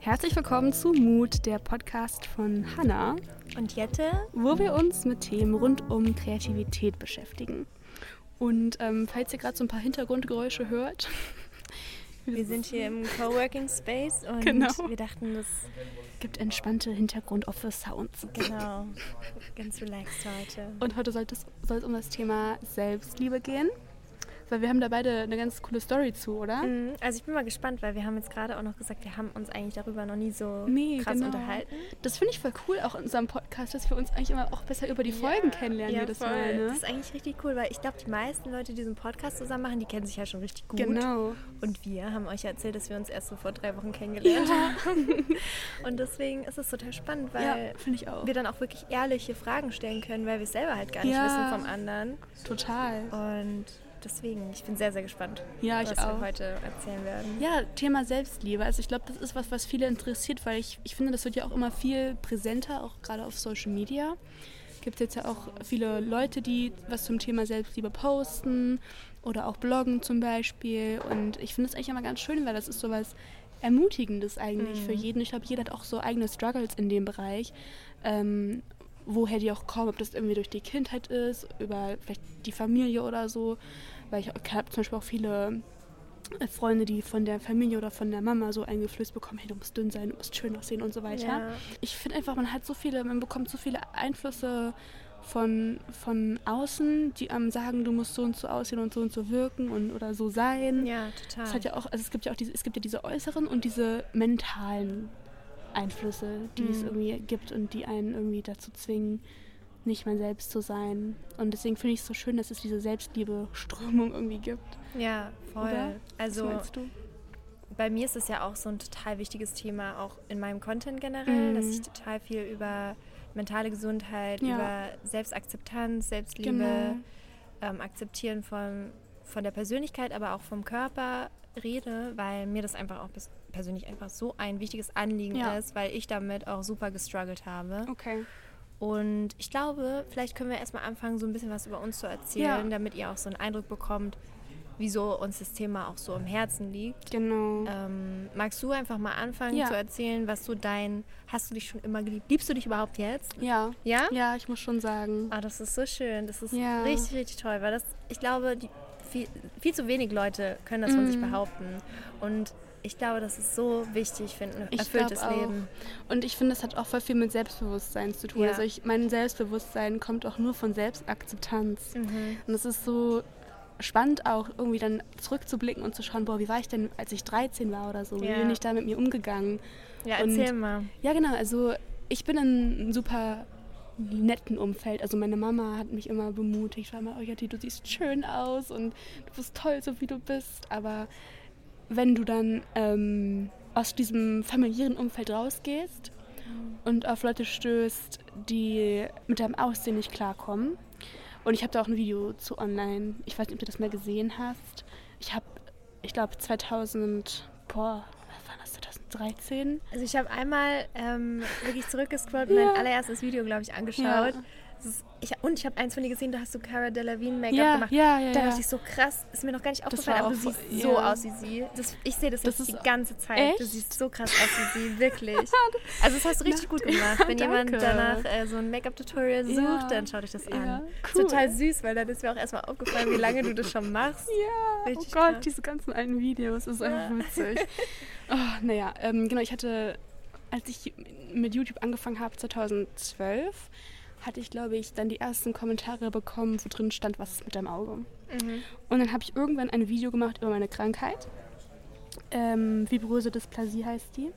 Herzlich willkommen zu Mut, der Podcast von Hanna und Jette, wo wir uns mit Themen rund um Kreativität beschäftigen. Und ähm, falls ihr gerade so ein paar Hintergrundgeräusche hört, wir sind hier im Coworking Space und Genau. wir dachten, das gibt entspannte Hintergrund-Office-Sounds. genau ganz relaxed heute. Und heute soll es, soll es um das Thema Selbstliebe gehen. Weil wir haben da beide eine ganz coole Story zu, oder? Mhm, Also ich bin mal gespannt, weil wir haben jetzt gerade auch noch gesagt, wir haben uns eigentlich darüber noch nie so Nee, krass genau. unterhalten. Das finde ich voll cool auch in unserem Podcast, dass wir uns eigentlich immer auch besser über die Folgen kennenlernen ja, jedes voll. Mal. Ne? Das ist eigentlich richtig cool, weil ich glaube, die meisten Leute, die diesen Podcast zusammen machen, die kennen sich ja schon richtig gut. Genau. Und wir haben euch ja erzählt, dass wir uns erst so vor drei Wochen kennengelernt haben. Und deswegen ist es total spannend, weil Ja, wir dann auch wirklich ehrliche Fragen stellen können, weil wir es selber halt gar nicht Ja. wissen vom anderen. Total. Und deswegen, ich bin sehr, sehr gespannt, Ja, was auch. wir heute erzählen werden. Ja, Thema Selbstliebe. Also ich glaube, das ist was, was viele interessiert, weil ich, ich finde, das wird ja auch immer viel präsenter, auch gerade auf Social Media. Gibt jetzt ja auch viele Leute, die was zum Thema Selbstliebe posten oder auch bloggen zum Beispiel. Und ich finde es eigentlich immer ganz schön, weil das ist sowas Ermutigendes eigentlich für jeden. Ich glaube, jeder hat auch so eigene Struggles in dem Bereich. Ähm, woher die auch kommen, ob das irgendwie durch die Kindheit ist, über vielleicht die Familie oder so. Weil ich habe zum Beispiel auch viele äh, Freunde, die von der Familie oder von der Mama so eingeflößt bekommen, hey, du musst dünn sein, du musst schön aussehen und so weiter. Ja. Ich finde einfach, man hat so viele, man bekommt so viele Einflüsse von, von außen, die einem sagen, du musst so und so aussehen und so und so wirken und oder so sein. Ja, total. Es hat ja auch, also es gibt ja auch diese, es gibt ja diese äußeren und diese mentalen Einflüsse, die es Mhm. irgendwie gibt und die einen irgendwie dazu zwingen, nicht man selbst zu sein. Und deswegen finde ich es so schön, dass es diese Selbstliebe-Strömung irgendwie gibt. ja, voll. Oder? Also Was meinst du? bei mir ist es ja auch so ein total wichtiges Thema, auch in meinem Content generell, Mhm. dass ich total viel über mentale Gesundheit, Ja. über Selbstakzeptanz, Selbstliebe, Genau. ähm, Akzeptieren von, von der Persönlichkeit, aber auch vom Körper rede, weil mir das einfach auch bis- persönlich einfach so ein wichtiges Anliegen Ja. ist, weil ich damit auch super gestruggelt habe. Okay. Und ich glaube, vielleicht können wir erstmal anfangen, so ein bisschen was über uns zu erzählen, Ja. damit ihr auch so einen Eindruck bekommt, wieso uns das Thema auch so im Herzen liegt. Genau. Ähm, magst du einfach mal anfangen Ja. zu erzählen, was so dein, hast du dich schon immer geliebt? Liebst du dich überhaupt jetzt? ja. Ja? Ja, ich muss schon sagen. Ah, das ist so schön. Das ist Ja. richtig, richtig toll, weil das, ich glaube, die, viel, viel zu wenig Leute können das von sich Mhm. behaupten. Und ich glaube, das ist so wichtig für ein Ich erfülltes. Leben. Und ich finde, es hat auch voll viel mit Selbstbewusstsein zu tun. Ja. Also ich, mein Selbstbewusstsein kommt auch nur von Selbstakzeptanz. Mhm. Und es ist so spannend auch irgendwie dann zurückzublicken und zu schauen, boah, wie war ich denn, als ich 13 war oder so? Wie Ja. bin ich da mit mir umgegangen? Ja, Und- erzähl mal. Ja, genau. Also ich bin in einem super netten Umfeld. Also meine Mama hat mich immer bemutigt, war immer, oh Jatti, du siehst schön aus und du bist toll, so wie du bist. Aber wenn du dann ähm, aus diesem familiären Umfeld rausgehst und auf Leute stößt, die mit deinem Aussehen nicht klarkommen. Und ich habe da auch ein Video zu online. Ich weiß nicht, ob du das mal gesehen hast. Ich habe, ich glaube 2000, boah, was war das, 2013? Also ich habe einmal ähm, wirklich zurückgescrollt und Ja. mein allererstes Video, glaube ich, angeschaut. Ja. Ich, und ich habe eins von dir gesehen, da hast du Cara Delevingne Make-up Ja, gemacht. ja, ja, Da ja. dachte ich so krass, ist mir noch gar nicht aufgefallen, aber du siehst so aus wie sie. Das, ich sehe das, Das jetzt die ganze Zeit. Du Echt? siehst so krass aus wie sie, wirklich. Also das hast du richtig gut gemacht. Wenn jemand danach äh, so ein Make-up-Tutorial sucht, dann schau dich das an. Cool. Total süß, weil dann ist mir auch erstmal aufgefallen, wie lange du das schon machst. Ja, Richtig oh Gott, krass. diese ganzen alten Videos, das ist einfach witzig. oh, naja, ähm, genau, ich hatte, als ich mit YouTube angefangen habe, 2012, hatte ich, glaube ich, dann die ersten Kommentare bekommen, wo drin stand, was ist mit deinem Auge. Mhm. Und dann habe ich irgendwann ein Video gemacht über meine Krankheit. Ähm, Vibrose Dysplasie heißt die.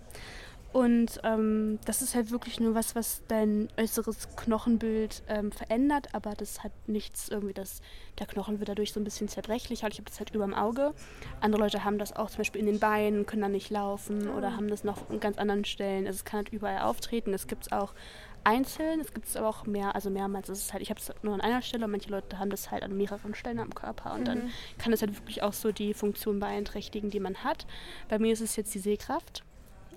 Und ähm, das ist halt wirklich nur was, was dein äußeres Knochenbild ähm, verändert, aber das hat nichts irgendwie, dass der Knochen wird dadurch so ein bisschen zerbrechlicher. Ich habe das halt über dem Auge. Andere Leute haben das auch zum Beispiel in den Beinen, können dann nicht laufen oder haben das noch an ganz anderen Stellen. Also es kann halt überall auftreten. Es gibt es auch einzeln, es gibt es aber auch mehr, also mehrmals. Es ist halt, ich habe es nur an einer Stelle und manche Leute haben das halt an mehreren Stellen am Körper und dann kann es halt wirklich auch so die Funktion beeinträchtigen, die man hat. Bei mir ist es jetzt die Sehkraft.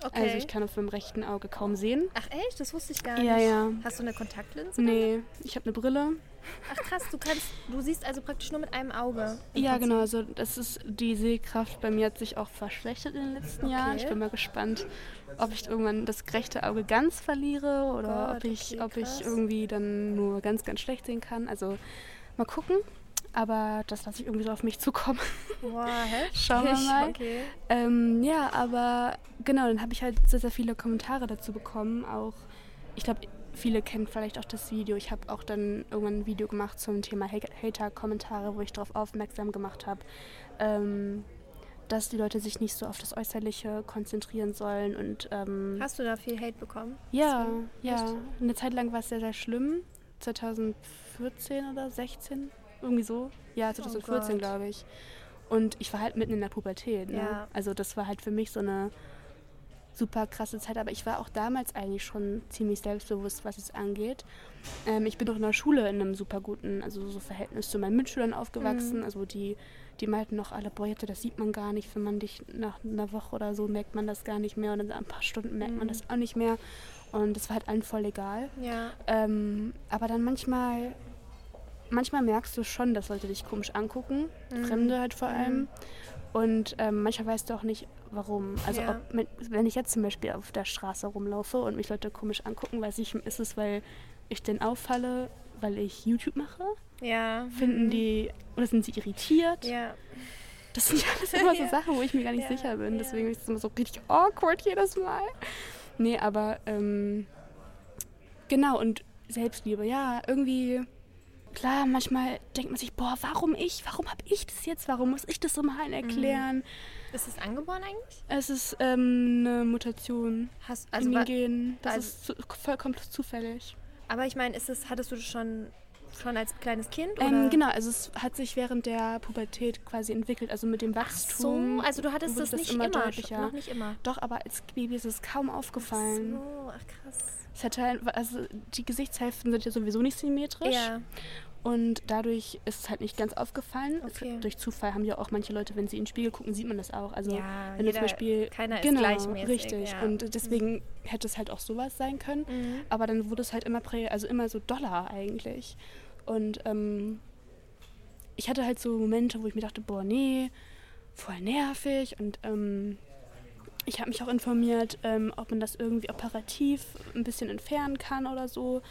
Okay. Also ich kann auf meinem rechten Auge kaum sehen. Ach echt? Das wusste ich gar Ja, nicht. ja. Hast du eine Kontaktlinse? Nee, ich habe eine Brille. Ach krass, du kannst, du siehst also praktisch nur mit einem Auge. Ja, genau. Also das ist die Sehkraft bei mir hat sich auch verschlechtert in den letzten Jahren. Ich Okay. bin mal gespannt, ob ich irgendwann das rechte Auge ganz verliere oder Gott, ob ich, okay, ob ich irgendwie dann nur ganz, ganz schlecht sehen kann. Also mal gucken. Aber das lasse ich irgendwie so auf mich zukommen. Boah, heftig. Schauen wir mal. Okay. Ähm, ja, aber genau, dann habe ich halt sehr, sehr viele Kommentare dazu bekommen. Auch, ich glaube, viele kennen vielleicht auch das Video. Ich habe auch dann irgendwann ein Video gemacht zum Thema Ha- Hater-Kommentare, wo ich darauf aufmerksam gemacht habe, ähm, dass die Leute sich nicht so auf das Äußerliche konzentrieren sollen. Und ähm, Hast du da viel Hate bekommen? ja, ja, Echt? eine Zeit lang war es sehr, sehr schlimm. 2014 oder 16, irgendwie so. Ja, 2014 Oh glaube ich. Und ich war halt mitten in der Pubertät. Ne? Ja. Also das war halt für mich so eine super krasse Zeit. Aber ich war auch damals eigentlich schon ziemlich selbstbewusst, was es angeht. Ähm, ich bin auch in der Schule in einem super guten, also so Verhältnis zu meinen Mitschülern aufgewachsen. Mhm. Also die, die meinten noch alle, boah, das sieht man gar nicht. Wenn man dich nach einer Woche oder so merkt man das gar nicht mehr. Und in ein paar Stunden merkt man Mhm. das auch nicht mehr. Und das war halt allen voll egal. Ja. Ähm, aber dann manchmal, manchmal merkst du schon, dass Leute dich komisch angucken, Mhm. Fremde halt vor Mhm. allem. Und ähm, manchmal weißt du auch nicht, warum. Also Ja. ob, mit- wenn ich jetzt zum Beispiel auf der Straße rumlaufe und mich Leute komisch angucken, weiß ich, ist es, weil ich denn auffalle, weil ich YouTube mache? Ja. Finden Mhm. die, oder sind sie irritiert? Ja. Das sind ja alles immer so. Sachen, wo ich mir gar nicht Ja, sicher bin. Deswegen ist es immer so richtig awkward jedes Mal. Nee, aber ähm, genau, und Selbstliebe, ja, irgendwie. Klar, manchmal denkt man sich, boah, warum ich? Warum habe ich das jetzt? Warum muss ich das so mal erklären? Ist es angeboren eigentlich? Es ist ähm, eine Mutation Hast, in also, den wa- Genen. Das also- ist zu, vollkommen zufällig. aber ich meine, ist es, hattest du das schon, schon als kleines Kind? Ähm, genau, also es hat sich während der Pubertät quasi entwickelt, also mit dem Ach Wachstum. so, also du hattest wurde das nicht immer, deutlicher. noch nicht immer. Doch, aber als Baby ist es kaum aufgefallen. So, ach krass. Es hat halt, also die Gesichtshälften sind ja sowieso nicht symmetrisch. Ja, Und dadurch ist es halt nicht ganz aufgefallen. Okay. durch Zufall haben ja auch manche Leute, wenn sie in den Spiegel gucken, sieht man das auch. Also Ja, wenn du jeder- zum Beispiel. keiner ist genau, gleichmäßig, Richtig. ja. Und deswegen hätte es halt auch sowas sein können. Mhm. Aber dann wurde es halt immer prä, also immer so doller eigentlich. Und ähm, ich hatte halt so Momente, wo ich mir dachte, boah, nee, voll nervig. Und ähm, ich habe mich auch informiert, ähm, ob man das irgendwie operativ ein bisschen entfernen kann oder so.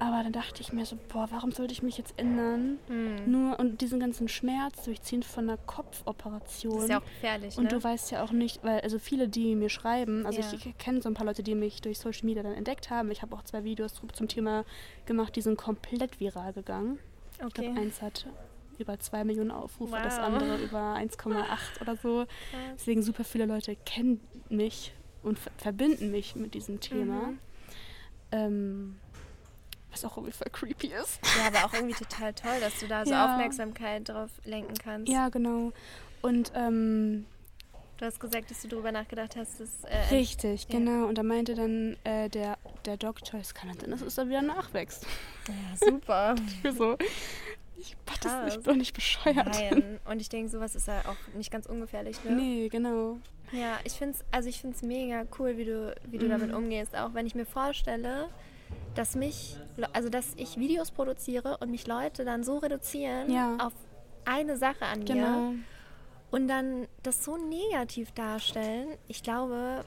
Aber dann dachte ich mir so, boah, warum sollte ich mich jetzt ändern? Mhm. Nur und diesen ganzen Schmerz durchziehen von einer Kopfoperation. Das ist ja auch gefährlich, Und ne? du weißt ja auch nicht, weil also viele, die mir schreiben, also Ja. ich kenne so ein paar Leute, die mich durch Social Media dann entdeckt haben. Ich habe auch zwei Videos zu- zum Thema gemacht, die sind komplett viral gegangen. Ich okay. glaube, eins hat über zwei Millionen Aufrufe, das Wow. andere über 1,8 oder so. Deswegen super viele Leute kennen mich und ver verbinden mich mit diesem Thema. Mhm. Ähm, was auch irgendwie voll creepy ist. Ja, aber auch irgendwie total toll, dass du da so Ja. Aufmerksamkeit drauf lenken kannst. Ja, genau. Und ähm, Du hast gesagt, dass du darüber nachgedacht hast, dass äh, Richtig, Ja. genau. Und da meinte dann äh, der, der Doktor, es kann sein, dass es da wieder nachwächst. Ja, super. So, ich mach das nicht, doch nicht bescheuert. Nein. Und ich denke, sowas ist ja auch nicht ganz ungefährlich, ne? Nee, genau. Ja, ich finde es also ich find's mega cool, wie du, wie du Mhm. damit umgehst. Auch wenn ich mir vorstelle, dass mich, also dass ich Videos produziere und mich Leute dann so reduzieren Ja. auf eine Sache an mir Genau. und dann das so negativ darstellen. Ich glaube,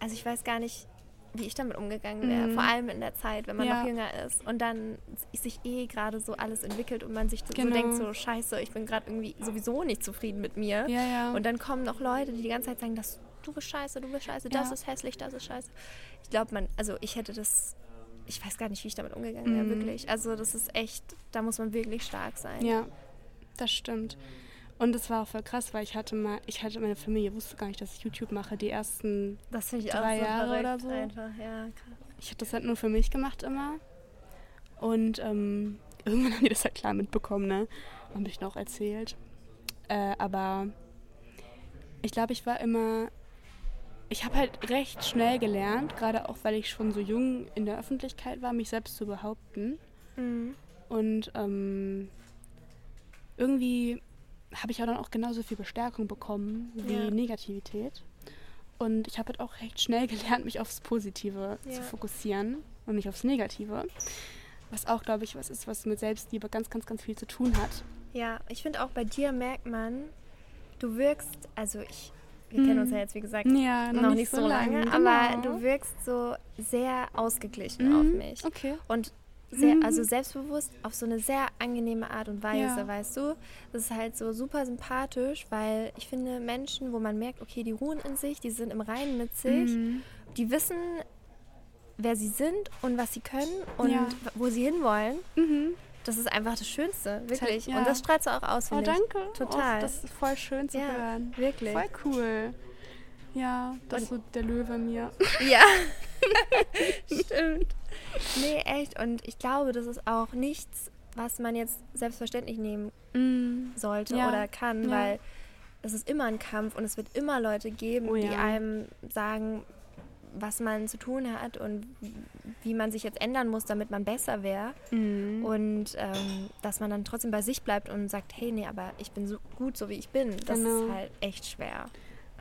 also ich weiß gar nicht, wie ich damit umgegangen wäre. Mhm. Vor allem in der Zeit, wenn man Ja. noch jünger ist und dann sich eh gerade so alles entwickelt und man sich so Genau. denkt, so scheiße, ich bin gerade irgendwie sowieso nicht zufrieden mit mir. Ja, ja. Und dann kommen noch Leute, die die ganze Zeit sagen, dass du bist scheiße, du bist scheiße, das ist hässlich, das ist scheiße. Ich glaube, man, also ich hätte das, ich weiß gar nicht, wie ich damit umgegangen wäre, Mhm. wirklich. Also das ist echt, da muss man wirklich stark sein. ja, das stimmt. Und es war auch voll krass, weil ich hatte mal, ich hatte meine Familie wusste gar nicht, dass ich YouTube mache. Die ersten, Das finde ich Drei auch so Jahre oder so. Einfach, ja, krass. ich habe das halt nur für mich gemacht immer. Und ähm, irgendwann haben die das halt klar mitbekommen, ne? Haben mich noch erzählt. Äh, aber ich glaube, ich war immer. Ich habe halt recht schnell gelernt, gerade auch weil ich schon so jung in der Öffentlichkeit war, mich selbst zu behaupten. Mhm. Und ähm, irgendwie habe ich auch dann auch genauso viel Bestärkung bekommen wie Ja. Negativität. Und ich habe halt auch recht schnell gelernt, mich aufs Positive Ja. zu fokussieren und nicht aufs Negative. Was auch, glaube ich, was ist, was mit Selbstliebe ganz, ganz, ganz viel zu tun hat. Ja, ich finde auch bei dir merkt man, du wirkst, also ich, wir kennen uns ja jetzt wie gesagt Ja, noch, nicht so lange, aber du wirkst so sehr ausgeglichen auf mich. Mhm. Okay. Und sehr, Mhm. also selbstbewusst auf so eine sehr angenehme Art und Weise, Ja. weißt du? Das ist halt so super sympathisch, weil ich finde Menschen, wo man merkt, okay, die ruhen in sich, die sind im Reinen mit sich, Mhm. die wissen, wer sie sind und was sie können und Ja. wo sie hinwollen. Mhm. Das ist einfach das Schönste, wirklich. ja. Und das strahlst du auch aus, Oh, finde ich. danke. Total. Oh, das ist voll schön zu Ja, hören. wirklich. Voll cool. Ja, das ist so der Löwe mir. Ja, stimmt. Nee, echt. Und ich glaube, das ist auch nichts, was man jetzt selbstverständlich nehmen Mhm. sollte Ja, oder kann, ja. weil es ist immer ein Kampf und es wird immer Leute geben, Oh die ja. einem sagen, was man zu tun hat und wie man sich jetzt ändern muss, damit man besser wäre. Mhm. Und ähm, dass man dann trotzdem bei sich bleibt und sagt, hey, nee, aber ich bin so gut, so wie ich bin. Das Genau. ist halt echt schwer.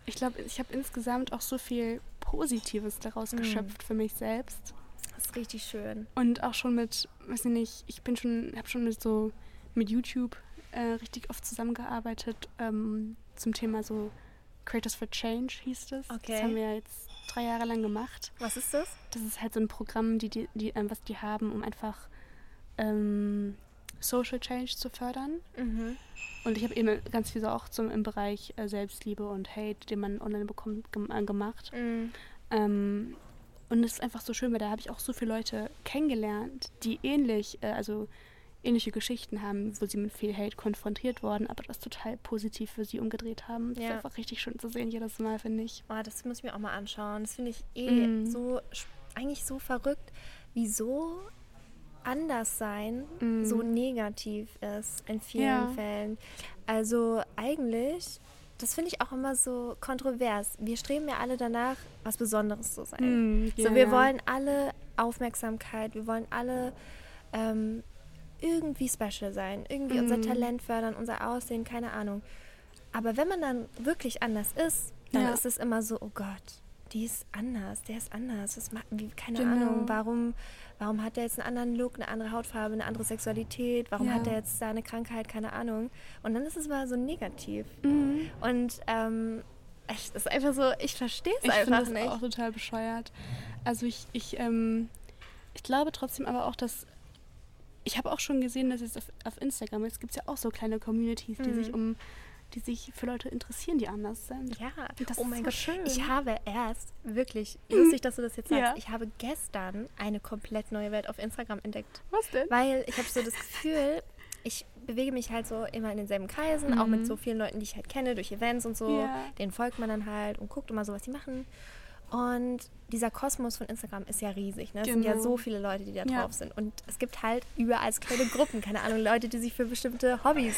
Ich glaube, ich habe insgesamt auch so viel Positives daraus Mhm. geschöpft für mich selbst. Das ist richtig schön. Und auch schon mit, weiß ich nicht, ich bin schon, habe schon mit so, mit YouTube äh, richtig oft zusammengearbeitet ähm, zum Thema so Creators for Change hieß das. Okay. Das haben wir jetzt drei Jahre lang gemacht. Was ist das? Das ist halt so ein Programm, die, die, die, ähm, was die haben, um einfach ähm, Social Change zu fördern. Mhm. Und ich habe eben ganz viel so auch zum, im Bereich äh, Selbstliebe und Hate, den man online bekommt, gem äh, gemacht. Mhm. Ähm, und es ist einfach so schön, weil da habe ich auch so viele Leute kennengelernt, die ähnlich, äh, also ähnliche Geschichten haben, wo sie mit viel Hate konfrontiert wurden, aber das total positiv für sie umgedreht haben. Das Ja. ist einfach richtig schön zu sehen jedes Mal, finde ich. Oh, das muss ich mir auch mal anschauen. Das finde ich eh Mhm. so eigentlich so verrückt, wieso anders sein Mhm. so negativ ist in vielen Ja. Fällen. Also eigentlich, das finde ich auch immer so kontrovers. Wir streben ja alle danach, was Besonderes zu sein. Mhm, so, ja, wir wollen alle Aufmerksamkeit, wir wollen alle ähm, irgendwie special sein, irgendwie unser Mhm. Talent fördern, unser Aussehen, keine Ahnung. Aber wenn man dann wirklich anders ist, dann Ja. ist es immer so, oh Gott, die ist anders, der ist anders. Das macht, wie, keine Genau. Ahnung, warum, warum hat der jetzt einen anderen Look, eine andere Hautfarbe, eine andere Sexualität, warum Ja. hat der jetzt da eine Krankheit, keine Ahnung. Und dann ist es mal so negativ. Mhm. Und ähm, ist einfach so, ich verstehe es Ich finde einfach das nicht. auch total bescheuert. Also ich, ich, ähm, ich glaube trotzdem aber auch, dass ich habe auch schon gesehen, dass es auf, auf Instagram, jetzt gibt es ja auch so kleine Communities, die Mhm. sich um, die sich für Leute interessieren, die anders sind. Ja, Das oh ist mein so Gott. schön. Ich habe erst, wirklich, lustig, dass du das jetzt sagst, Ja. ich habe gestern eine komplett neue Welt auf Instagram entdeckt. Was denn? Weil ich habe so das Gefühl, ich bewege mich halt so immer in denselben Kreisen, auch mit Mhm. so vielen Leuten, die ich halt kenne, durch Events und so. Ja. Denen folgt man dann halt und guckt immer so, was die machen. Und dieser Kosmos von Instagram ist ja riesig. Ne? Es sind ja Genau. so viele Leute, die da Ja. drauf sind. Und es gibt halt überall so kleine Gruppen, keine Ahnung, Leute, die sich für bestimmte Hobbys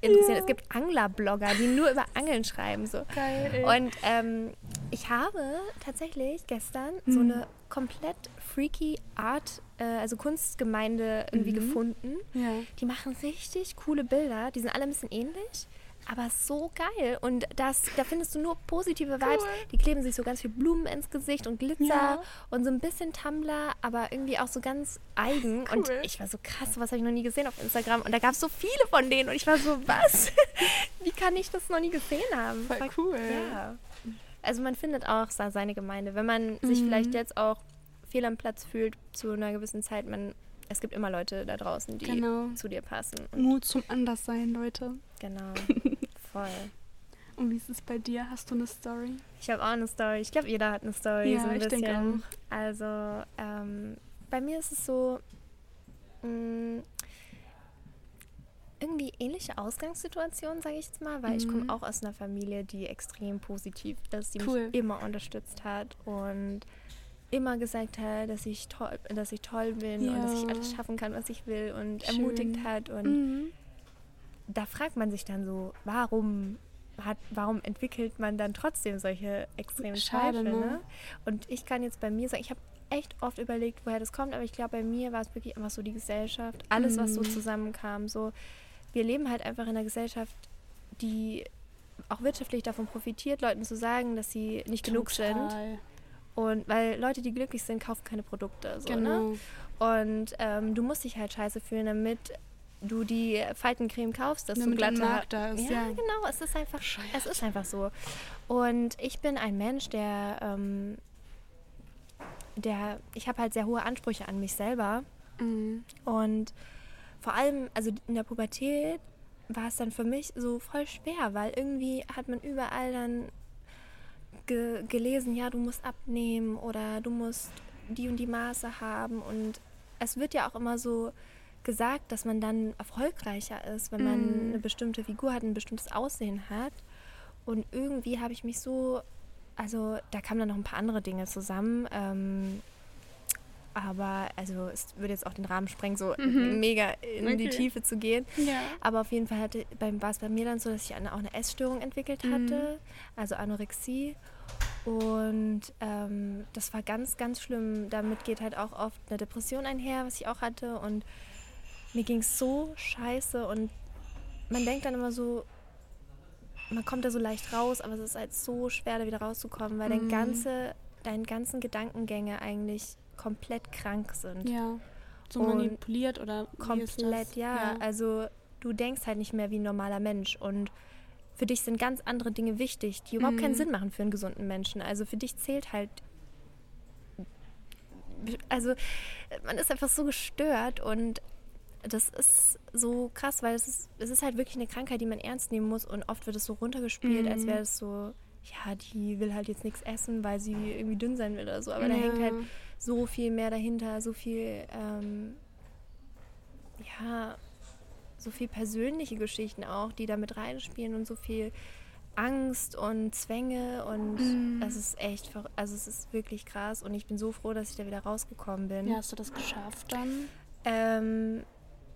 interessieren. Ja. Es gibt Anglerblogger, die nur über Angeln schreiben. So. Geil. ey. Und ähm, ich habe tatsächlich gestern so Mhm. eine komplett freaky Art, äh, also Kunstgemeinde irgendwie Mhm. gefunden. ja. Die machen richtig coole Bilder. Die sind alle ein bisschen ähnlich, aber so geil. Und das, da findest du nur positive Vibes. Cool. Die kleben sich so ganz viel Blumen ins Gesicht und Glitzer Ja. und so ein bisschen Tumblr, aber irgendwie auch so ganz eigen. Und Cool. ich war so krass, was habe ich noch nie gesehen auf Instagram. Und da gab es so viele von denen. Und ich war so, was? Wie kann ich das noch nie gesehen haben? Voll cool. Ja. Also man findet auch seine Gemeinde. Wenn man sich Mhm. vielleicht jetzt auch fehl am Platz fühlt zu einer gewissen Zeit, man, es gibt immer Leute da draußen, die Genau. zu dir passen. Mut zum Anderssein, Leute. genau, voll. Und wie ist es bei dir? Hast du eine Story? Ich habe auch eine Story. Ich glaube, jeder hat eine Story. Ja, so ein ich bisschen. denke Also ähm, bei mir ist es so mh, irgendwie ähnliche Ausgangssituation, sage ich jetzt mal, weil ich Mhm. komme auch aus einer Familie, die extrem positiv ist, die Cool. mich immer unterstützt hat und immer gesagt hat, dass ich toll, dass ich toll bin und dass ich Ja. alles schaffen kann, was ich will und Schön. ermutigt hat und Mhm. da fragt man sich dann so, warum hat, warum entwickelt man dann trotzdem solche extremen Schade, Zweifel? ne? Ne? Und ich kann jetzt bei mir sagen, ich habe echt oft überlegt, woher das kommt, aber ich glaube, bei mir war es wirklich einfach so die Gesellschaft, alles, was so Mhm. zusammenkam. So, wir leben halt einfach in einer Gesellschaft, die auch wirtschaftlich davon profitiert, Leuten zu sagen, dass sie nicht genug sind. Und weil Leute, die glücklich sind, kaufen keine Produkte. So, Genau. ne? Und ähm, du musst dich halt scheiße fühlen, damit du die Faltencreme kaufst, dass du Damit ein glatte Markt da ist, ja, ja. genau. Es ist einfach, Bescheuert. es ist einfach so. Und ich bin ein Mensch, der, ähm, der, ich habe halt sehr hohe Ansprüche an mich selber. Mhm. Und vor allem, also in der Pubertät war es dann für mich so voll schwer, weil irgendwie hat man überall dann ge gelesen, ja, du musst abnehmen oder du musst die und die Maße haben. Und es wird ja auch immer so gesagt, dass man dann erfolgreicher ist, wenn man Mhm. eine bestimmte Figur hat, ein bestimmtes Aussehen hat. Und irgendwie habe ich mich so, also da kamen dann noch ein paar andere Dinge zusammen. Ähm, aber also es würde jetzt auch den Rahmen sprengen, so Mhm. mega in die Okay. Tiefe zu gehen. Ja. Aber auf jeden Fall hatte, beim, war es bei mir dann so, dass ich eine, auch eine Essstörung entwickelt Mhm. hatte, also Anorexie. Und ähm, das war ganz, ganz schlimm. Damit geht halt auch oft eine Depression einher, was ich auch hatte. Und mir ging es so scheiße. Und man denkt dann immer so, man kommt da so leicht raus, aber es ist halt so schwer, da wieder rauszukommen, weil dein Mhm. ganze, deine ganzen Gedankengänge eigentlich komplett krank sind. Ja. So Und manipuliert oder Komplett, das? ja. Also du denkst halt nicht mehr wie ein normaler Mensch und für dich sind ganz andere Dinge wichtig, die überhaupt keinen Mhm. Sinn machen für einen gesunden Menschen. Also für dich zählt halt, also man ist einfach so gestört und das ist so krass, weil es ist, es ist halt wirklich eine Krankheit, die man ernst nehmen muss und oft wird es so runtergespielt, als Mhm. wäre es so, ja, die will halt jetzt nichts essen, weil sie irgendwie dünn sein will oder so. Aber da hängt halt so viel mehr dahinter, so viel, ähm, ja, so viel persönliche Geschichten auch, die da mit reinspielen und so viel Angst und Zwänge und Mhm. es ist echt, also es ist wirklich krass und ich bin so froh, dass ich da wieder rausgekommen bin. Ja, hast du das geschafft dann? Ähm,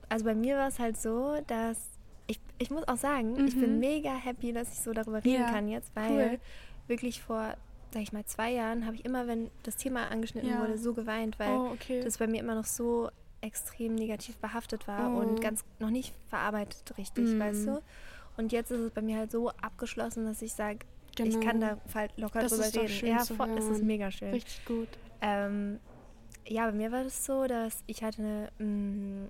also bei mir war es halt so, dass ich, ich muss auch sagen, ich bin Mhm. mega happy, dass ich so darüber reden Ja, kann jetzt, weil cool. wirklich vor, sag ich mal, zwei Jahren habe ich immer, wenn das Thema angeschnitten Ja. wurde, so geweint, weil oh, okay. das bei mir immer noch so extrem negativ behaftet war Oh. und ganz noch nicht verarbeitet richtig, Mm. weißt du? Und jetzt ist es bei mir halt so abgeschlossen, dass ich sage, ich Genau. kann da halt locker Das drüber reden. ja, voll, es ist mega schön. Richtig gut. Ähm, ja, bei mir war das so, dass ich hatte eine, mh,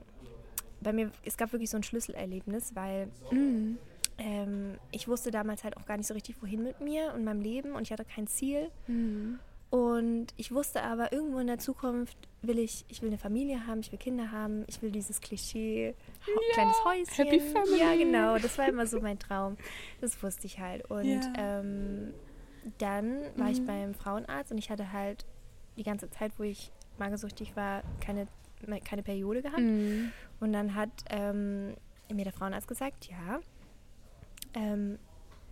bei mir, es gab wirklich so ein Schlüsselerlebnis, weil Mhm. Ähm, ich wusste damals halt auch gar nicht so richtig, wohin mit mir und meinem Leben und ich hatte kein Ziel. Mhm. Und ich wusste aber, irgendwo in der Zukunft will ich, ich will eine Familie haben, ich will Kinder haben, ich will dieses Klischee, ha- kleines Häuschen. Happy Family. Ja, genau, das war immer so mein Traum. Das wusste ich halt. Und Ja. ähm, dann war ich Mhm. beim Frauenarzt und ich hatte halt die ganze Zeit, wo ich magersüchtig war, keine, keine Periode gehabt. Mhm. Und dann hat ähm, mir der Frauenarzt gesagt, ja, ähm,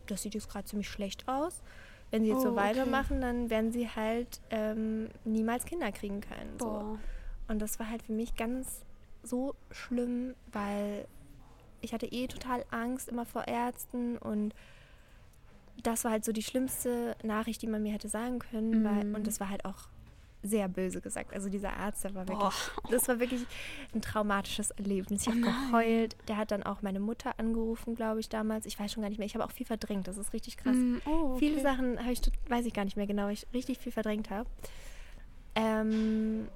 das sieht jetzt gerade ziemlich schlecht aus. Wenn sie jetzt Oh, so okay. weitermachen, dann werden sie halt ähm, niemals Kinder kriegen können. So. Und das war halt für mich ganz so schlimm, weil ich hatte eh total Angst immer vor Ärzten und das war halt so die schlimmste Nachricht, die man mir hätte sagen können. Weil, Mhm. und das war halt auch sehr böse gesagt. Also dieser Arzt, der war wirklich, Boah. das war wirklich ein traumatisches Erlebnis. Ich habe geheult. Der hat dann auch meine Mutter angerufen, glaube ich, damals. Ich weiß schon gar nicht mehr. Ich habe auch viel verdrängt. Das ist richtig krass. Mhm. Oh, okay. Viele Sachen habe ich, weiß ich gar nicht mehr genau, weil ich richtig viel verdrängt habe. Ähm,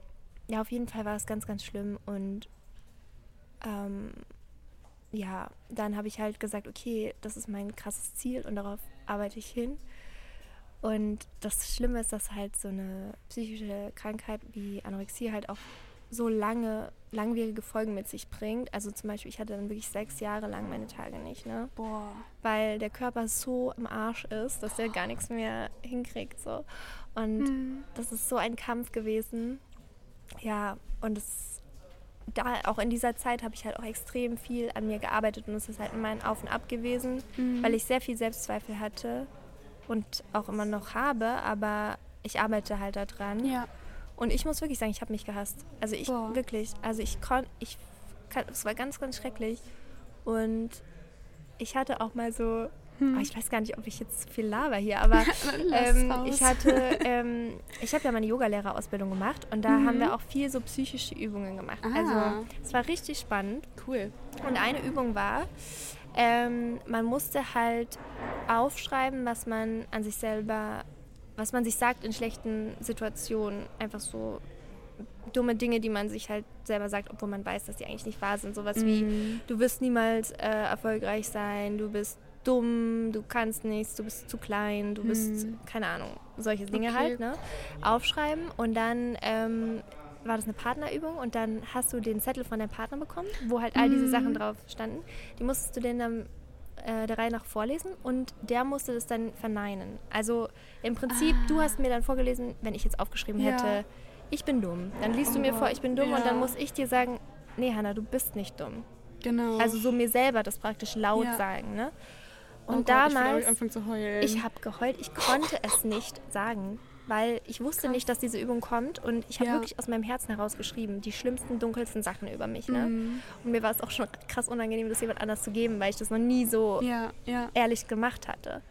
ja, auf jeden Fall war es ganz, ganz schlimm und ähm, ja, dann habe ich halt gesagt, okay, das ist mein krasses Ziel und darauf arbeite ich hin. Und das Schlimme ist, dass halt so eine psychische Krankheit wie Anorexie halt auch so lange, langwierige Folgen mit sich bringt. Also zum Beispiel, ich hatte dann wirklich sechs Jahre lang meine Tage nicht, ne? Boah. weil der Körper so im Arsch ist, dass er gar nichts mehr hinkriegt. So. Und Mhm. das ist so ein Kampf gewesen. Ja, und es, da auch in dieser Zeit habe ich halt auch extrem viel an mir gearbeitet und es ist halt immer ein Auf und Ab gewesen, Mhm. weil ich sehr viel Selbstzweifel hatte und auch immer noch habe, aber ich arbeite halt daran. Ja. Und ich muss wirklich sagen, ich habe mich gehasst. Also ich Boah. wirklich, also ich konnte, ich kann, es war ganz, ganz schrecklich. Und ich hatte auch mal so, Hm. ah, ich weiß gar nicht, ob ich jetzt zu viel laber hier, aber ähm, ich hatte, ähm, ich habe ja meine Yogalehrerausbildung gemacht und da Mhm. haben wir auch viel so psychische Übungen gemacht. Ah. Also es war richtig spannend. Cool. Und eine Übung war, Ähm, man musste halt aufschreiben, was man an sich selber, was man sich sagt in schlechten Situationen. Einfach so dumme Dinge, die man sich halt selber sagt, obwohl man weiß, dass die eigentlich nicht wahr sind. Sowas wie, Mhm. du wirst niemals äh, erfolgreich sein, du bist dumm, du kannst nichts, du bist zu klein, du bist, Mhm. keine Ahnung, solche Dinge Okay. halt, ne? Aufschreiben und dann ähm, war das eine Partnerübung und dann hast du den Zettel von deinem Partner bekommen, wo halt all diese Mhm. Sachen drauf standen. Die musstest du denen dann äh, der Reihe nach vorlesen und der musste das dann verneinen. Also im Prinzip, du hast mir dann vorgelesen, wenn ich jetzt aufgeschrieben Ja. hätte, ich bin dumm. Dann liest du Oh mir vor, Gott, ich bin dumm und ja. dann muss ich dir sagen, nee Hanna, du bist nicht dumm. Genau. Also so mir selber das praktisch laut Ja. sagen. Ne? Oh Und Gott, Ich, will, damals, ich ich habe geheult, ich konnte es nicht sagen, weil ich wusste nicht, dass diese Übung kommt und ich habe Ja. wirklich aus meinem Herzen heraus geschrieben, die schlimmsten, dunkelsten Sachen über mich. Ne? Mhm. Und mir war es auch schon krass unangenehm, das jemand anders zu geben, weil ich das noch nie so Ja, ja. ehrlich gemacht hatte.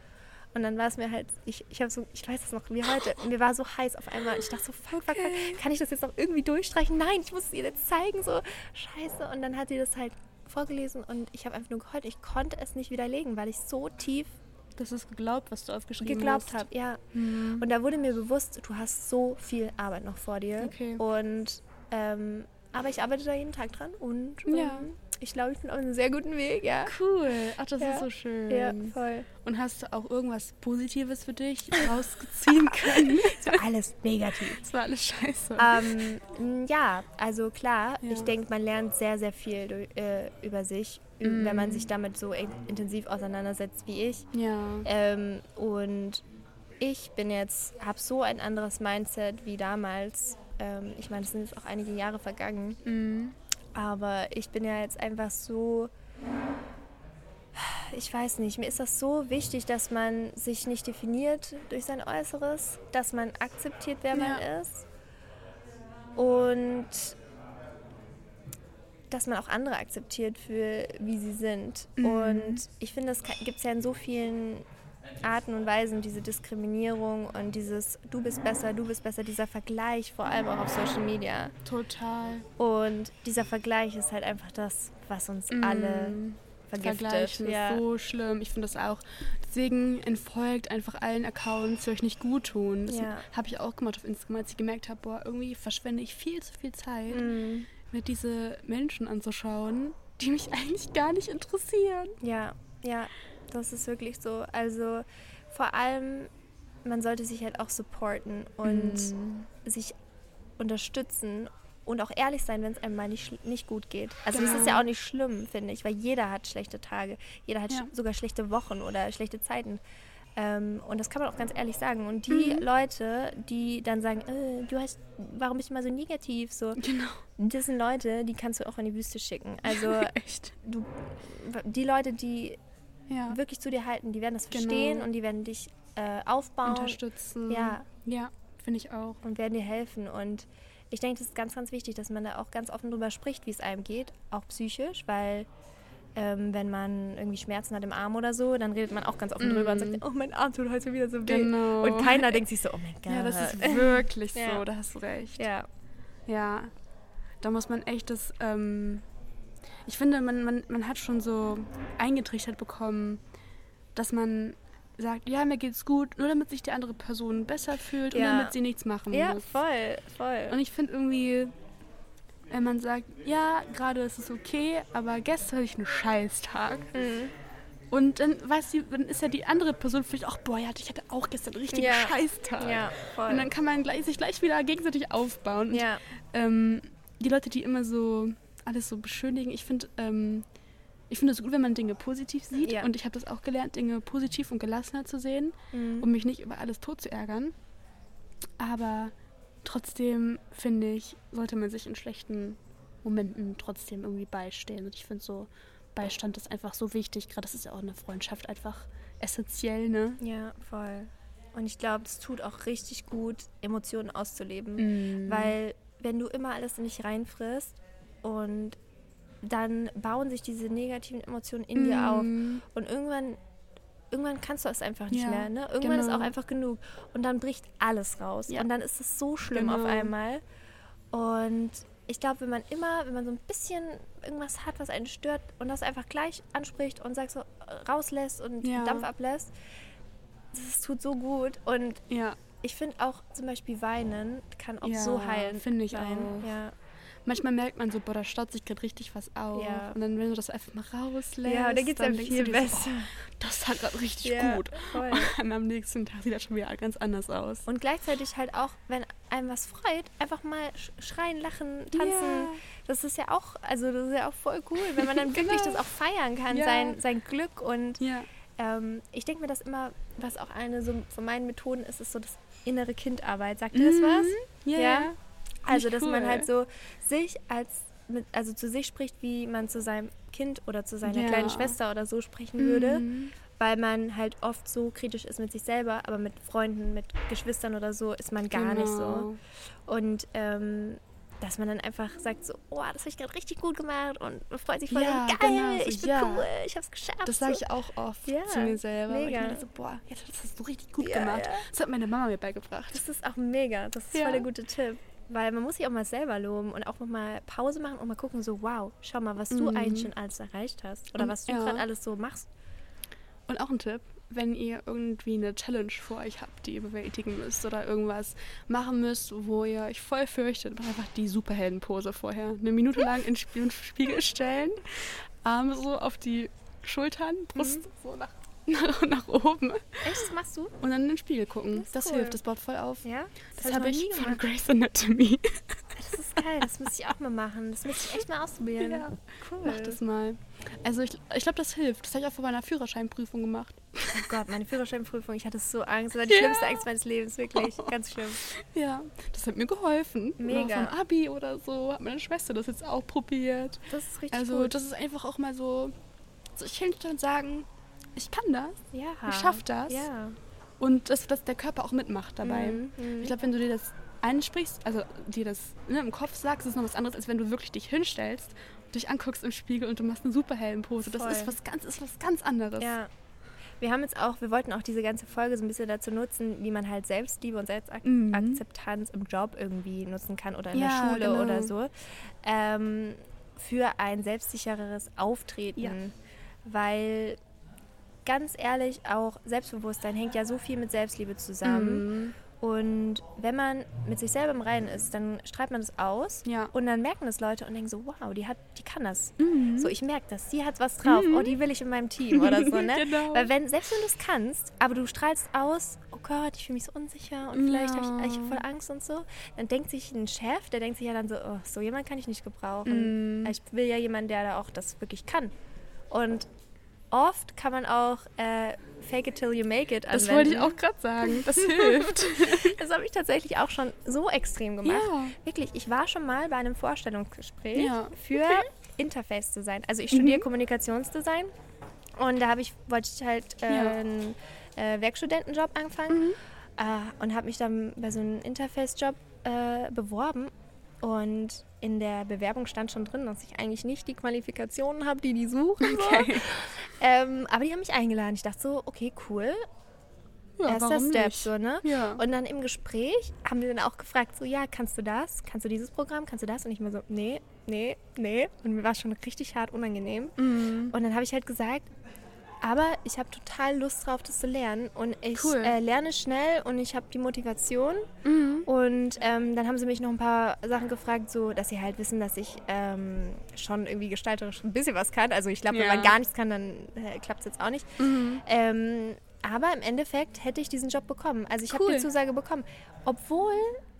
Und dann war es mir halt, ich, ich habe so, ich weiß es noch wie heute, mir war so heiß auf einmal. Und ich dachte so, fuck, fuck, fuck, kann ich das jetzt noch irgendwie durchstreichen? Nein, ich muss es ihr jetzt zeigen, so scheiße. Und dann hat sie das halt vorgelesen und ich habe einfach nur geheult. Ich konnte es nicht widerlegen, weil ich so tief Das ist geglaubt, was du aufgeschrieben geglaubt hast. habe. Ja. Mhm. Und da wurde mir bewusst, du hast so viel Arbeit noch vor dir. Okay. Und ähm, aber ich arbeite da jeden Tag dran und ähm, Ja. ich glaube, ich bin auf einem sehr guten Weg, ja. Cool. Ach, das Ja. ist so schön. Ja, voll. Und hast du auch irgendwas Positives für dich rausziehen können? Es war alles negativ. Das war alles scheiße. Ähm, ja, also klar, Ja. ich denke, man lernt sehr, sehr viel äh, über sich, ü- wenn man Mhm. sich damit so in intensiv auseinandersetzt wie ich. ja. Ähm, und ich bin jetzt, habe so ein anderes Mindset wie damals. Ähm, ich meine, es sind jetzt auch einige Jahre vergangen, Mhm. aber ich bin ja jetzt einfach so. Ich weiß nicht, mir ist das so wichtig, dass man sich nicht definiert durch sein Äußeres, dass man akzeptiert, wer man Ja. ist und dass man auch andere akzeptiert für wie sie sind. Mhm. Und ich finde, das gibt es ja in so vielen Arten und Weisen, diese Diskriminierung und dieses du bist besser, du bist besser, dieser Vergleich, vor allem auch auf Social Media. Total. Und dieser Vergleich ist halt einfach das, was uns alle Mhm. vergiftet. Vergleichen Ja. ist so schlimm. Ich finde das auch. Deswegen entfolgt einfach allen Accounts, die euch nicht gut tun. Das Ja. habe ich auch gemacht auf Instagram, als ich gemerkt habe, boah, irgendwie verschwende ich viel zu viel Zeit, Mm, mir diese Menschen anzuschauen, die mich eigentlich gar nicht interessieren. ja, ja, das ist wirklich so. Also vor allem, man sollte sich halt auch supporten und Mhm. sich unterstützen und auch ehrlich sein, wenn es einem mal nicht, nicht gut geht. Also das Genau. ist ja auch nicht schlimm, finde ich, weil jeder hat schlechte Tage, jeder hat Ja. sch sogar schlechte Wochen oder schlechte Zeiten. Ähm, und das kann man auch ganz ehrlich sagen. Und die Mhm. Leute, die dann sagen, äh, du hast, warum bist du immer so negativ? So, Genau. das sind Leute, die kannst du auch in die Wüste schicken. Also Echt. du, die Leute, die Ja. wirklich zu dir halten, die werden das Genau. verstehen und die werden dich äh, aufbauen Unterstützen. Ja. Ja, finde ich auch. und werden dir helfen. Und ich denke, das ist ganz, ganz wichtig, dass man da auch ganz offen drüber spricht, wie es einem geht, auch psychisch, weil ähm, wenn man irgendwie Schmerzen hat im Arm oder so, dann redet man auch ganz offen drüber und sagt, oh, mein Arm tut heute wieder so weh. Genau. Und keiner denkt sich so, oh mein Gott. Ja, das ist wirklich Ja. so, da hast du recht. ja. Ja, da muss man echt das. Ähm, ich finde, man, man, man hat schon so eingetrichtert bekommen, dass man sagt, ja, mir geht's gut, nur damit sich die andere Person besser fühlt und Ja. damit sie nichts machen ja, muss. voll, voll. Und ich finde irgendwie, wenn man sagt, ja, gerade ist es okay, aber gestern hatte ich einen Scheißtag. Mhm. Und dann weiß die, dann ist ja die andere Person vielleicht auch, boah, ja, ich hatte auch gestern einen richtigen Ja. Scheißtag. Ja, voll. Und dann kann man gleich, sich gleich wieder gegenseitig aufbauen. Und ja, ähm, die Leute, die immer so alles so beschönigen, ich finde, ähm, ich finde es gut, wenn man Dinge positiv sieht. Ja. Und ich habe das auch gelernt, Dinge positiv und gelassener zu sehen, Mhm. um mich nicht über alles tot zu ärgern. Aber trotzdem finde ich, sollte man sich in schlechten Momenten trotzdem irgendwie beistehen. Und ich finde so, Beistand ist einfach so wichtig. Gerade das ist ja auch eine Freundschaft einfach essentiell, ne? ja, voll. Und ich glaube, es tut auch richtig gut, Emotionen auszuleben. Mhm. Weil wenn du immer alles in dich reinfrisst und dann bauen sich diese negativen Emotionen in dir auf Mhm. und irgendwann irgendwann kannst du es einfach nicht Ja, mehr, ne? Irgendwann ist genau. auch einfach genug und dann bricht alles raus Ja. und dann ist es so schlimm auf Genau. einmal und ich glaube, wenn man immer, wenn man so ein bisschen irgendwas hat, was einen stört und das einfach gleich anspricht und sagt so äh, rauslässt und Ja. Dampf ablässt. Das tut so gut und Ja. ich finde auch zum Beispiel Weinen kann auch so heilen. finde ich auch. Ja. Manchmal merkt man so, boah, da staut sich gerade richtig was auf. Ja. Und dann, wenn du das einfach mal rauslässt, ja, dann geht es einem denkst viel dir so, besser. Oh, das hat gerade richtig Ja, gut. voll. Und am nächsten Tag sieht das schon wieder ganz anders aus. Und gleichzeitig halt auch, wenn einem was freut, einfach mal sch- schreien, lachen, tanzen. Ja. Das ist ja auch, also das ist ja auch voll cool, wenn man dann wirklich Genau. das auch feiern kann, sein, sein Glück. Und ähm, ich denke mir das immer, was auch eine so von meinen Methoden ist, ist so das innere Kindarbeit. Sagt ihr das was? Mhm. Ja. Also, dass man cool. halt so sich als, mit, also zu sich spricht, wie man zu seinem Kind oder zu seiner Ja. kleinen Schwester oder so sprechen würde, Mhm. weil man halt oft so kritisch ist mit sich selber, aber mit Freunden, mit Geschwistern oder so ist man gar nicht so. Genau. Und ähm, dass man dann einfach sagt so, oh, das habe ich gerade richtig gut gemacht und man freut sich voll, Ja, geil, genau, so, ich bin ja. cool, ich habe es geschafft. Das sage ich auch oft Ja, zu mir selber. weil Ich mega. mir so, boah, jetzt das hast du richtig gut gemacht. Das hat meine Mama mir beigebracht. Das ist auch mega. Das ist voll der gute Tipp. Weil man muss sich auch mal selber loben und auch mal Pause machen und mal gucken, so wow, schau mal, was du Mhm. eigentlich schon alles erreicht hast. Oder Und- was du ja. gerade alles so machst. Und auch ein Tipp, wenn ihr irgendwie eine Challenge vor euch habt, die ihr bewältigen müsst oder irgendwas machen müsst, wo ihr euch voll fürchtet, macht einfach die Superheldenpose vorher. Eine Minute lang in den Spiegel stellen, Arme so auf die Schultern, Brust Mhm. so nach, nach, oben Echt, das machst du? und dann in den Spiegel gucken. Das Das, cool. hilft, das baut voll auf. Ja? Das, hab habe ich nie von gemacht. Grey's Anatomy. Das ist geil, das muss ich auch mal machen. Das müsste ich echt mal ausprobieren. Ja. Cool. Mach das mal. Also ich, ich glaube, das hilft. Das habe ich auch vor meiner Führerscheinprüfung gemacht. Oh Gott, meine Führerscheinprüfung, ich hatte so Angst. Das war die Ja. schlimmste Angst meines Lebens, wirklich. Ganz schlimm. Ja, das hat mir geholfen. Mega. Oder vom Abi oder so hat meine Schwester das jetzt auch probiert. Das ist richtig Also gut. das ist einfach auch mal so, so ich hinter und sagen, ich kann das ja. ich schaff das. Ja. und dass, dass der Körper auch mitmacht dabei. Mhm, mhm. Ich glaube, wenn du dir das einsprichst, also dir das ne, im Kopf sagst, ist es noch was anderes, als wenn du wirklich dich hinstellst, dich anguckst im Spiegel und du machst eine Superheldenpose. Das Voll. ist was ganz, ist was ganz anderes. Ja. Wir haben jetzt auch, wir wollten auch diese ganze Folge so ein bisschen dazu nutzen, wie man halt Selbstliebe und Mhm. Selbstakzeptanz im Job irgendwie nutzen kann oder in Ja, der Schule genau. oder so. Ähm, für ein selbstsichereres Auftreten. Ja. Weil ganz ehrlich, auch Selbstbewusstsein hängt ja so viel mit Selbstliebe zusammen. Mhm. Und wenn man mit sich selber im Reinen ist, dann strahlt man das aus. Ja. Und dann merken das Leute und denken so, wow, die hat, die kann das. Mhm. So, ich merke das, die hat was drauf. Mhm. Oh, die will ich in meinem Team oder so, ne? Genau. Weil wenn, selbst wenn du es kannst, aber du strahlst aus, oh Gott, ich fühle mich so unsicher und vielleicht habe ich, ich hab voll Angst und so, dann denkt sich ein Chef, der denkt sich ja dann so, oh, so jemand kann ich nicht gebrauchen. Mhm. Ich will ja jemanden, der da auch das wirklich kann. Und oft kann man auch äh, Fake it till you make it Das anwenden. wollte ich auch gerade sagen. Das hilft. Das habe ich tatsächlich auch schon so extrem gemacht. Ja. Wirklich, ich war schon mal bei einem Vorstellungsgespräch Ja. für Interface-Design. Also ich studiere Kommunikationsdesign und da habe ich, wollte ich halt äh, Ja. einen äh, Werkstudentenjob anfangen äh, und habe mich dann bei so einem Interface-Job äh, beworben. Und in der Bewerbung stand schon drin, dass ich eigentlich nicht die Qualifikationen habe, die die suchen. Okay. Ähm, aber die haben mich eingeladen. Ich dachte so, okay, cool. Ja, Erster Step, nicht? so, ne? Ja. Und dann im Gespräch haben die dann auch gefragt, so, ja, kannst du das? Kannst du dieses Programm? Kannst du das? Und ich mir so, nee, nee, nee. Und mir war es schon richtig hart unangenehm. Mhm. Und dann habe ich halt gesagt, aber ich habe total Lust drauf, das zu lernen. Und ich Cool. äh, lerne schnell und ich habe die Motivation. Mhm. Und ähm, dann haben sie mich noch ein paar Sachen gefragt, so dass sie halt wissen, dass ich ähm, schon irgendwie gestalterisch ein bisschen was kann. Also ich glaube, wenn Ja. man gar nichts kann, dann äh, klappt es jetzt auch nicht. Mhm. Ähm, aber im Endeffekt hätte ich diesen Job bekommen. Also ich habe Cool. die Zusage bekommen, obwohl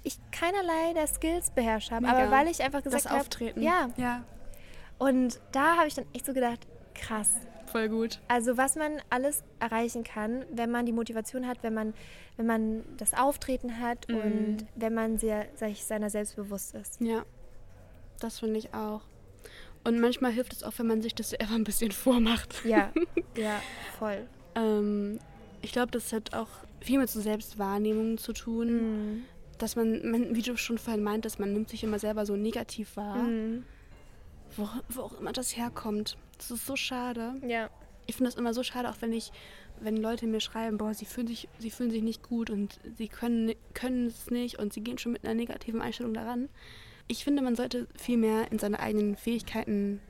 ich keinerlei der Skills beherrscht habe. Mega. Aber weil ich einfach gesagt habe, Auftreten. ja. Ja, Und da habe ich dann echt so gedacht, krass. Voll gut. Also was man alles erreichen kann, wenn man die Motivation hat, wenn man, wenn man das Auftreten hat Mhm. und wenn man sehr, sich seiner selbst bewusst ist. Ja, das finde ich auch. Und manchmal hilft es auch, wenn man sich das einfach ein bisschen vormacht. Ja, ja, voll. Ähm, ich glaube, das hat auch viel mit so Selbstwahrnehmung zu tun. Mhm. Dass man, man, wie du schon vorhin meintest, man nimmt sich immer selber so negativ wahr. Mhm. Wo, wo auch immer das herkommt. Das ist so schade. Ja, Ich finde das immer so schade, auch wenn ich, wenn Leute mir schreiben, boah, sie fühlen sich, sie fühlen sich nicht gut und sie können, können es nicht und sie gehen schon mit einer negativen Einstellung daran. Ich finde, man sollte viel mehr in seine eigenen Fähigkeiten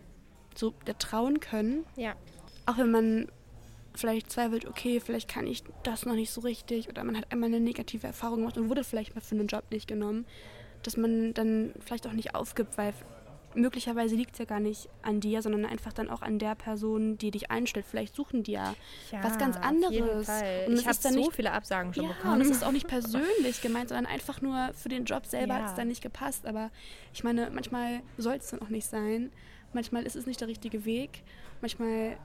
so trauen können. Ja. Auch wenn man vielleicht zweifelt, okay, vielleicht kann ich das noch nicht so richtig oder man hat einmal eine negative Erfahrung gemacht und wurde vielleicht mal für einen Job nicht genommen, dass man dann vielleicht auch nicht aufgibt, weil möglicherweise liegt es ja gar nicht an dir, sondern einfach dann auch an der Person, die dich einstellt. Vielleicht suchen die ja, Ja, was ganz anderes. Und ich es habe so nicht viele Absagen schon ja, bekommen. und es ist auch nicht persönlich gemeint, sondern einfach nur für den Job selber Ja. hat es dann nicht gepasst. Aber ich meine, manchmal soll es dann auch nicht sein. Manchmal ist es nicht der richtige Weg. Manchmal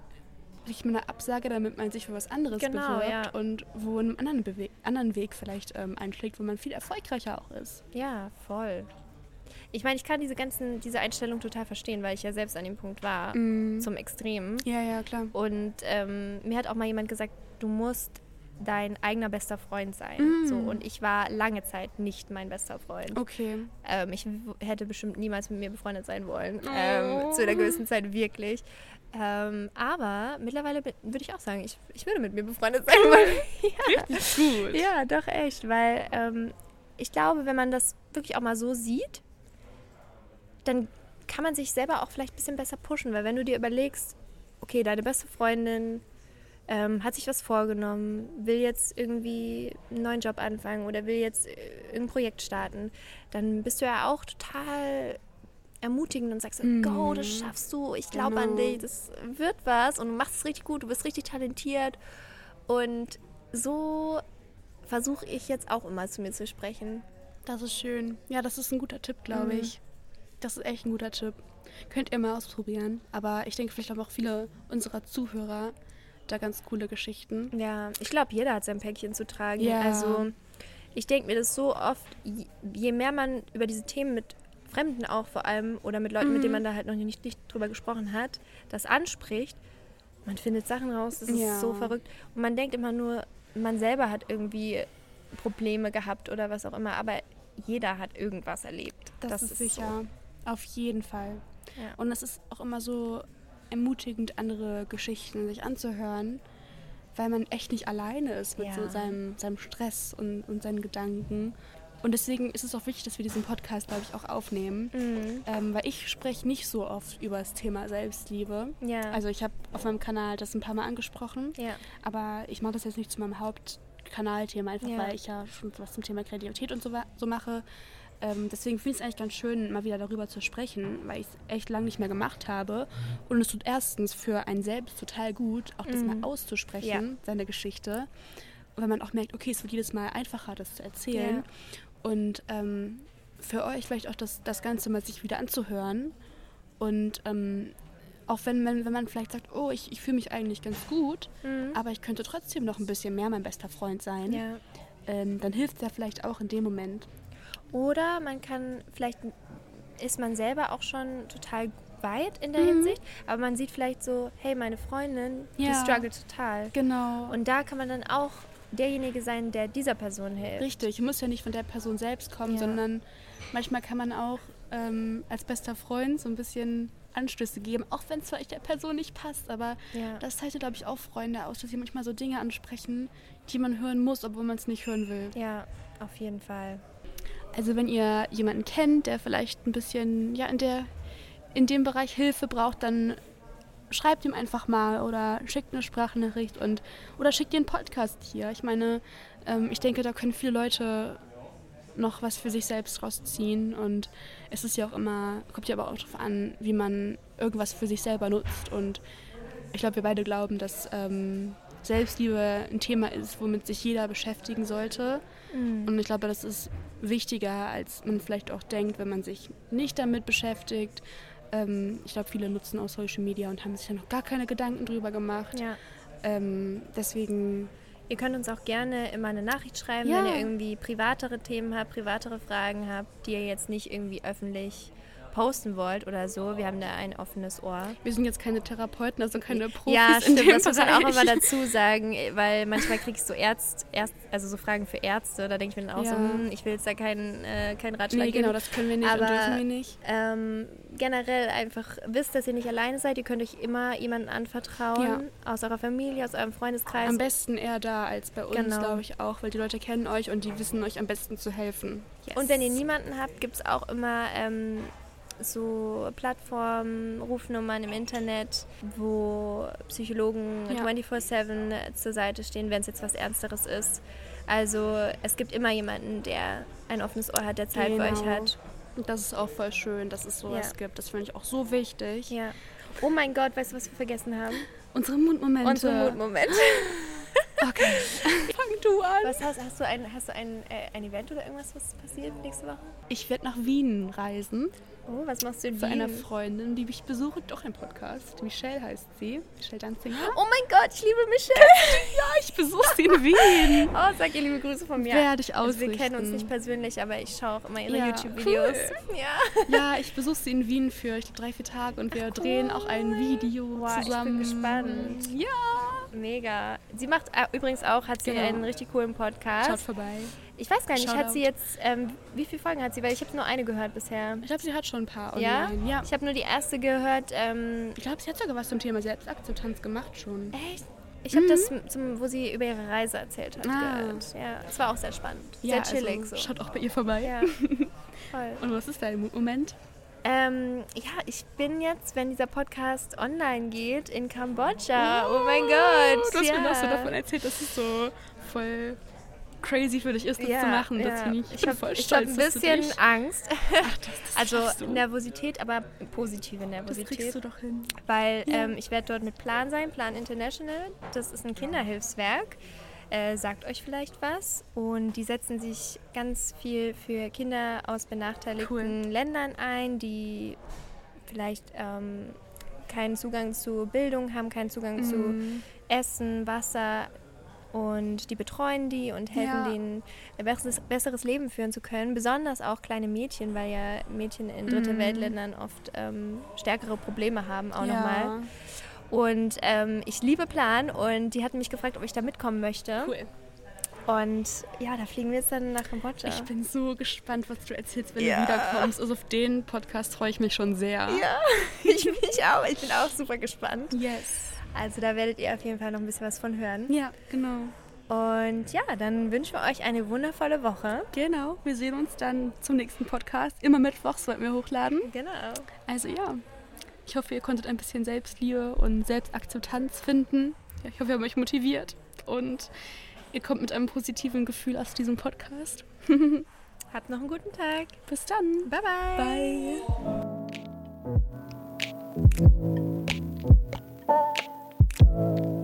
kriegt man eine Absage, damit man sich für was anderes Genau, bewirbt ja. und wo einen anderen, anderen Weg vielleicht ähm, einschlägt, wo man viel erfolgreicher auch ist. Ja, voll. Ich meine, ich kann diese ganzen, diese Einstellung total verstehen, weil ich ja selbst an dem Punkt war, Mhm. zum Extremen. Ja, ja, klar. Und ähm, mir hat auch mal jemand gesagt, du musst dein eigener bester Freund sein. Mm. So, und ich war lange Zeit nicht mein bester Freund. Okay. Ähm, ich hätte bestimmt niemals mit mir befreundet sein wollen. Oh. Ähm, zu einer gewissen Zeit wirklich. Ähm, aber mittlerweile würde ich auch sagen, ich, ich würde mit mir befreundet sein wollen. ja. Gut. ja, doch echt. Weil ähm, ich glaube, wenn man das wirklich auch mal so sieht, dann kann man sich selber auch vielleicht ein bisschen besser pushen. Weil wenn du dir überlegst, okay, deine beste Freundin ähm, hat sich was vorgenommen, will jetzt irgendwie einen neuen Job anfangen oder will jetzt äh, ein Projekt starten, dann bist du ja auch total ermutigend und sagst, Mhm. go, das schaffst du, ich glaube an Genau. dich, das wird was und du machst es richtig gut, du bist richtig talentiert. Und so versuche ich jetzt auch immer zu mir zu sprechen. Das ist schön. Ja, das ist ein guter Tipp, glaube Mhm. ich. Das ist echt ein guter Tipp. Könnt ihr mal ausprobieren. Aber ich denke, vielleicht haben auch viele unserer Zuhörer da ganz coole Geschichten. Ja, ich glaube, jeder hat sein Päckchen zu tragen. Ja. Also ich denke mir das so oft, je- mehr man über diese Themen mit Fremden auch vor allem oder mit Leuten, mit denen man da halt noch nicht, nicht drüber gesprochen hat, das anspricht, man findet Sachen raus, das ist Ja. so verrückt. Und man denkt immer nur, man selber hat irgendwie Probleme gehabt oder was auch immer, aber jeder hat irgendwas erlebt. Das, ist sicher. Auf jeden Fall. Ja. Und es ist auch immer so ermutigend, andere Geschichten sich anzuhören, weil man echt nicht alleine ist mit Ja. so seinem, seinem Stress und, und seinen Gedanken. Und deswegen ist es auch wichtig, dass wir diesen Podcast, glaube ich, auch aufnehmen. Mhm. Ähm, weil ich spreche nicht so oft über das Thema Selbstliebe. Ja. Also ich habe auf meinem Kanal das ein paar Mal angesprochen, ja. aber ich mache das jetzt nicht zu meinem Hauptkanalthema, einfach Ja. weil ich ja schon was zum Thema Kreativität und so, so mache. Ähm, deswegen finde ich es eigentlich ganz schön, mal wieder darüber zu sprechen, weil ich es echt lange nicht mehr gemacht habe. Und es tut erstens für einen selbst total gut, auch das Mhm. mal auszusprechen, Ja. seine Geschichte. Und wenn man auch merkt, okay, es wird jedes Mal einfacher, das zu erzählen. Und ähm, für euch vielleicht auch das, das Ganze mal sich wieder anzuhören. Und ähm, auch wenn, wenn, wenn man vielleicht sagt, oh, ich, ich fühle mich eigentlich ganz gut, Mhm. aber ich könnte trotzdem noch ein bisschen mehr mein bester Freund sein, ja. ähm, dann hilft es ja vielleicht auch in dem Moment. Oder man kann, vielleicht ist man selber auch schon total weit in der Mhm. Hinsicht, aber man sieht vielleicht so, hey, meine Freundin, die Ja. struggelt total. Genau. Und da kann man dann auch derjenige sein, der dieser Person hilft. Richtig, muss ja nicht von der Person selbst kommen, Ja. sondern manchmal kann man auch ähm, als bester Freund so ein bisschen Anstöße geben, auch wenn es vielleicht der Person nicht passt. Aber Ja. das zeichnet, glaube ich, auch Freunde aus, dass sie manchmal so Dinge ansprechen, die man hören muss, obwohl man es nicht hören will. Ja, auf jeden Fall. Also wenn ihr jemanden kennt, der vielleicht ein bisschen ja in der in dem Bereich Hilfe braucht, dann schreibt ihm einfach mal oder schickt eine Sprachnachricht und oder schickt ihr einen Podcast hier. Ich meine, ähm, ich denke, da können viele Leute noch was für sich selbst rausziehen und es ist ja auch immer, kommt ja aber auch darauf an, wie man irgendwas für sich selber nutzt und ich glaube, wir beide glauben, dass ähm, Selbstliebe ein Thema ist, womit sich jeder beschäftigen sollte. Und ich glaube, das ist wichtiger, als man vielleicht auch denkt, wenn man sich nicht damit beschäftigt. Ähm, ich glaube, viele nutzen auch Social Media und haben sich da noch gar keine Gedanken drüber gemacht. Ja. Ähm, deswegen, Ihr könnt uns auch gerne immer eine Nachricht schreiben, Ja. wenn ihr irgendwie privatere Themen habt, privatere Fragen habt, die ihr jetzt nicht irgendwie öffentlich posten wollt oder so. Wir haben da ein offenes Ohr. wir sind jetzt keine Therapeuten, also keine Profis ja, in stimmt, dem das muss man auch Bereich. immer dazu sagen, weil manchmal kriegst du Ärzt, Ärzt, also so Fragen für Ärzte, da denke ich mir dann auch so, Ja. hm, ich will jetzt da keinen, äh, keinen Ratschlag Nee, geben. genau, das können wir nicht Aber und dürfen wir nicht. Ähm, generell einfach wisst, dass ihr nicht alleine seid. Ihr könnt euch immer jemanden anvertrauen, aus eurer Familie, aus eurem Freundeskreis. Am besten eher da als bei uns, Genau. glaube ich auch, weil die Leute kennen euch und die wissen euch am besten zu helfen. Und wenn ihr niemanden habt, gibt es auch immer ähm, so Plattformen, Rufnummern im Internet, wo Psychologen Ja. 24-7 zur Seite stehen, wenn es jetzt was Ernsteres ist. Also es gibt immer jemanden, der ein offenes Ohr hat, der Zeit für euch Genau. hat. Und das ist auch voll schön, dass es sowas Ja. gibt. Das finde ich auch so wichtig. Ja. Oh mein Gott, weißt du, was wir vergessen haben? Unsere Mundmomente. Unsere Mutmoment. Okay. Fang du an. Was hast, hast du ein, hast du ein, äh, ein Event oder irgendwas, was passiert nächste Woche? Ich werde nach Wien reisen. Oh, was machst du in Zu einer Wien? Freundin, die mich besucht. Doch ein Podcast. Michelle heißt sie. Michelle Danzinger. Oh mein Gott, ich liebe Michelle. Ja, ich besuche sie in Wien. Oh, sag ihr liebe Grüße von mir. Werde ich Also wir kennen uns nicht persönlich, aber ich schaue auch immer ihre Ja, YouTube-Videos. Ja. Ja, ich besuche sie in Wien für ich glaub, drei, vier Tage und wir drehen auch ein Video Wow, ich bin zusammen. gespannt. Ja. Mega. Sie macht äh, übrigens auch, hat sie Genau. einen richtig coolen Podcast. Schaut vorbei. Ich weiß gar nicht, hat Shoutout. sie jetzt, ähm, wie viele Folgen hat sie? Weil ich habe nur eine gehört bisher. Ich glaube, sie hat schon ein paar Ja? online. Ja. Ich habe nur die erste gehört. Ähm, Ich glaube, sie hat sogar was zum Thema Selbstakzeptanz gemacht schon. echt? Ich habe das, zum, wo sie über ihre Reise erzählt hat, Mhm. Ah. gehört. Ja, es war auch sehr spannend. Sehr Ja, chillig also, so. Schaut auch bei ihr vorbei. Ja, voll. Und was ist dein Moment? Ähm, ja, ich bin jetzt, wenn dieser Podcast online geht, in Kambodscha. Oh, mein Gott. Du hast ja. mir noch so davon erzählt, dass es so voll crazy für dich ist, das zu machen. Das finde ich, ich habe voll ich stolz. hab ein dass du bisschen Angst. Ach, das, das Also. Nervosität, aber positive das Nervosität. kriegst du doch hin. Weil Ja. ähm, ich werde dort mit Plan sein, Plan International. Das ist ein Kinderhilfswerk. Äh, sagt euch vielleicht was. Und die setzen sich ganz viel für Kinder aus benachteiligten Ländern ein, die vielleicht ähm, keinen Zugang zu Bildung haben, keinen Zugang zu Mhm. Essen, Wasser. Und die betreuen die und helfen Ja. denen, ein besseres, besseres Leben führen zu können. Besonders auch kleine Mädchen, weil ja Mädchen in dritte Mhm. Weltländern oft ähm, stärkere Probleme haben auch ja. nochmal. Und ähm, ich liebe Plan und die hatten mich gefragt, ob ich da mitkommen möchte. Cool. Und ja, da fliegen wir jetzt dann nach Kambodscha. Ich bin so gespannt, was du erzählst, wenn Ja. du wiederkommst. Also auf den Podcast freue ich mich schon sehr. ja, ich mich auch. Ich bin auch super gespannt. Yes. Also da werdet ihr auf jeden Fall noch ein bisschen was von hören. Ja, genau. Und ja, dann wünschen wir euch eine wundervolle Woche. Genau. Wir sehen uns dann zum nächsten Podcast. Immer mittwochs wollten wir hochladen. Genau. Also ja, ich hoffe, ihr konntet ein bisschen Selbstliebe und Selbstakzeptanz finden. Ja, ich hoffe, wir haben euch motiviert und ihr kommt mit einem positiven Gefühl aus diesem Podcast. Habt noch einen guten Tag. Bis dann. Bye bye. Bye.